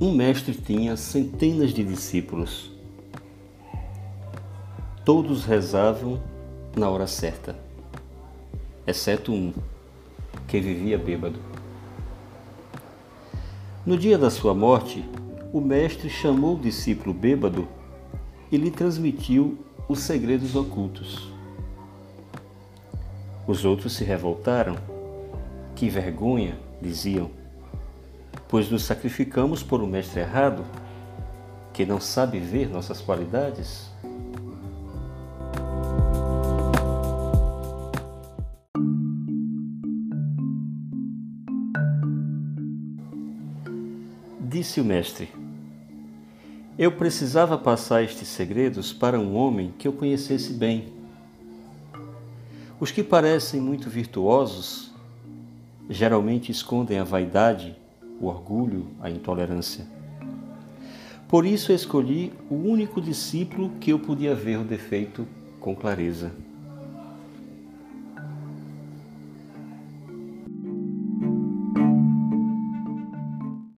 Um mestre tinha centenas de discípulos. Todos rezavam na hora certa, exceto um, que vivia bêbado. No dia da sua morte, o mestre chamou o discípulo bêbado e lhe transmitiu os segredos ocultos. Os outros se revoltaram. Que vergonha, diziam pois nos sacrificamos por um mestre errado que não sabe ver nossas qualidades? Disse o mestre: Eu precisava passar estes segredos para um homem que eu conhecesse bem. Os que parecem muito virtuosos geralmente escondem a vaidade o orgulho, a intolerância. Por isso escolhi o único discípulo que eu podia ver o defeito com clareza.